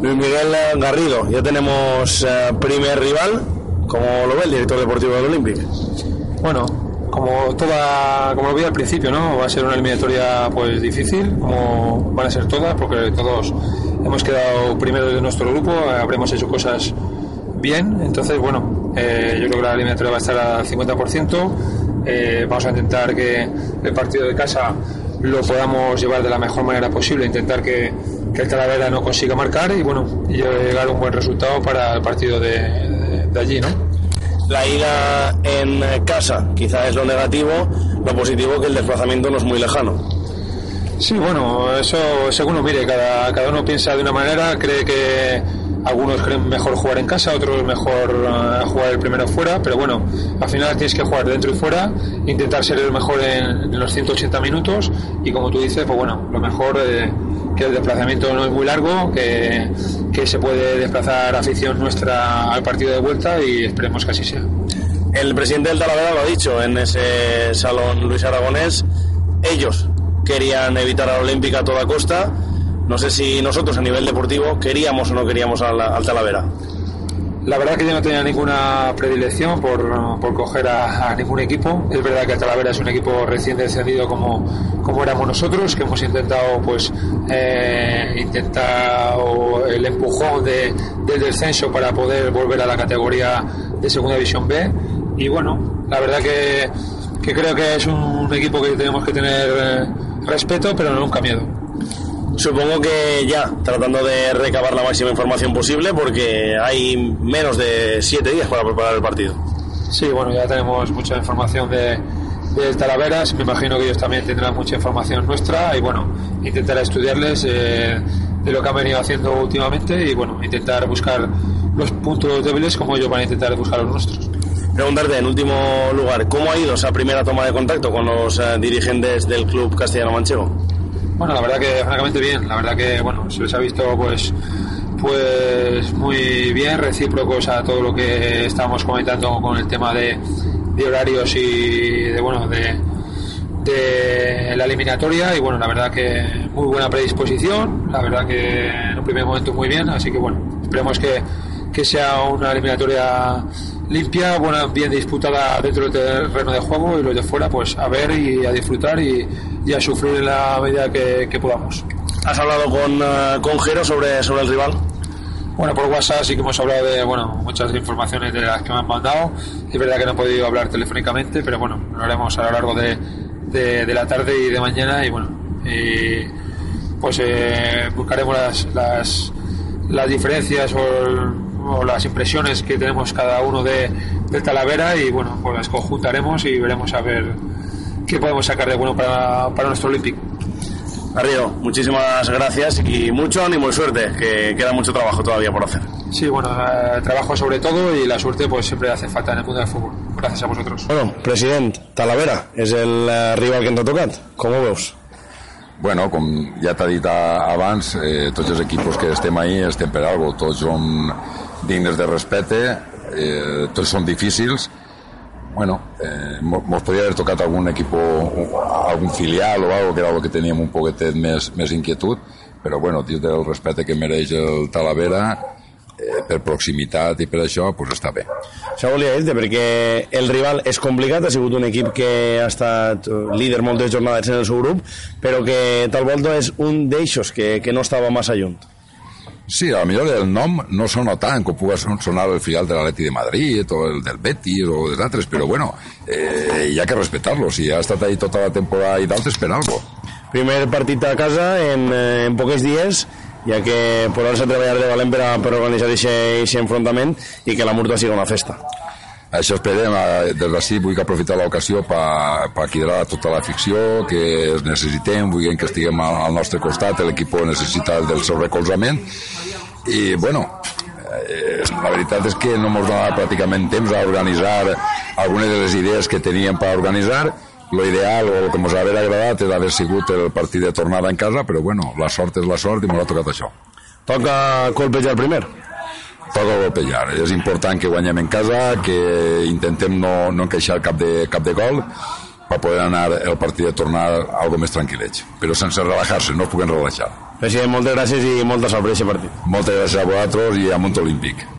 Luis Miguel Garrido, ya tenemos eh, primer rival, como lo ve el director deportivo del Olympic. Bueno, como toda, como lo vi al principio, ¿no? Va a ser una eliminatoria pues difícil, como van a ser todas, porque todos hemos quedado primeros de nuestro grupo, habremos hecho cosas bien, entonces bueno, eh, yo creo que la eliminatoria va a estar al 50%, eh, vamos a intentar que el partido de casa lo podamos llevar de la mejor manera posible, intentar que, que el Talavera no consiga marcar y bueno, llegar a un buen resultado para el partido de, de, de allí, ¿no? La ida en casa quizá es lo negativo, lo positivo que el desplazamiento no es muy lejano. Sí, bueno, eso según lo mire, cada, cada uno piensa de una manera, cree que algunos creen mejor jugar en casa, otros mejor uh, jugar el primero fuera, pero bueno, al final tienes que jugar dentro y fuera, intentar ser el mejor en, en los 180 minutos y como tú dices, pues bueno, lo mejor eh, el desplazamiento no es muy largo, que, se puede desplazar afición nuestra al partido de vuelta y esperemos que así sea. El presidente del Talavera lo ha dicho en ese salón Luis Aragonés, ellos querían evitar a la Olímpica a toda costa. No sé si nosotros a nivel deportivo queríamos o no queríamos al Talavera. La verdad que yo no tenía ninguna predilección por, por coger a, ningún equipo. Es verdad que Talavera es un equipo recién descendido como, como éramos nosotros, que hemos intentado pues eh, el empujón de, del descenso para poder volver a la categoría de Segunda División B. Y bueno, la verdad que, que creo que es un equipo que tenemos que tener eh, respeto, pero nunca miedo. Supongo que ya tratando de recabar la máxima información posible porque hay menos de siete días para preparar el partido. Sí, bueno, ya tenemos mucha información de, de Talaveras, me imagino que ellos también tendrán mucha información nuestra y bueno, intentar estudiarles eh, de lo que han venido haciendo últimamente y bueno, intentar buscar los puntos débiles como ellos van a intentar buscar los nuestros. Preguntarte en último lugar, ¿cómo ha ido esa primera toma de contacto con los eh, dirigentes del club castellano manchego? Bueno, la verdad que francamente bien, la verdad que bueno, se les ha visto pues pues muy bien, recíprocos a todo lo que estábamos comentando con el tema de, de horarios y de bueno de, de la eliminatoria. Y bueno, la verdad que muy buena predisposición, la verdad que en un primer momento muy bien, así que bueno, esperemos que, que sea una eliminatoria limpia, buena, bien disputada dentro del terreno de juego y los de fuera pues a ver y a disfrutar y, y a sufrir en la medida que, que podamos. ¿Has hablado con, uh, con Jero sobre, sobre el rival? Bueno, por WhatsApp sí que hemos hablado de bueno, muchas informaciones de las que me han mandado. Es verdad que no he podido hablar telefónicamente, pero bueno, lo haremos a lo largo de, de, de la tarde y de mañana y bueno, y pues eh, buscaremos las, las, las diferencias o, o, las impresiones que tenemos cada uno de, de Talavera y bueno, pues las conjuntaremos y veremos a ver qué podemos sacar de bueno para, para nuestro Olímpico. Garrido, muchísimas gracias y mucho ánimo y suerte, que queda mucho trabajo todavía por hacer. Sí, bueno, eh, trabajo sobre todo y la suerte pues siempre hace falta en el mundo del fútbol. Gràcies a vosaltres. Bueno, president, Talavera és el uh, rival que tocat. Com ho veus? Bueno, com ja t'ha dit abans, eh, tots els equipos que estem ahí estem per algo, tots són dignes de respecte, eh, tots són difícils, bueno, eh, nos podría haber tocado algún equipo, algún filial o algo que era lo que teníamos un poquetet més, més inquietud, però bueno, dins del respecte que mereix el Talavera, per proximitat i per això, pues està bé. Això volia dir perquè el rival és complicat, ha sigut un equip que ha estat líder moltes jornades en el seu grup, però que tal volta és un d'eixos que, que no estava massa lluny. Sí, a lo millor el nom no sona tant com pugui sonar el filial de l'Atleti de Madrid o el del Betis o dels altres, però bueno, eh, hi ha que respectar-lo. Si ha estat ahí tota la temporada i d'altres, per algo. Primer partit a casa en, eh, en pocs dies, ja que posar-se a treballar de valent per, a, per organitzar aquest enfrontament i que la Murta sigui una festa. Això esperem, eh, des d'ací vull aprofitar l'ocasió per pa a tota la ficció, que es necessitem, vull que estiguem al, al nostre costat, l'equip necessita del seu recolzament, i bueno, eh, la veritat és que no ens donava pràcticament temps a organitzar algunes de les idees que teníem per organitzar lo ideal o el que ens hauria agradat és haver sigut el partit de tornada en casa però bueno, la sort és la sort i m'ha tocat això Toca colpejar primer. toca golpejar. És important que guanyem en casa, que intentem no, no encaixar cap de, cap de gol per poder anar el partit de tornar algo més tranquil·lets. Però sense relajar-se, no es puguen relaxar. President, moltes gràcies i molta sort per aquest partit. Moltes gràcies a vosaltres i a Munt Olímpic.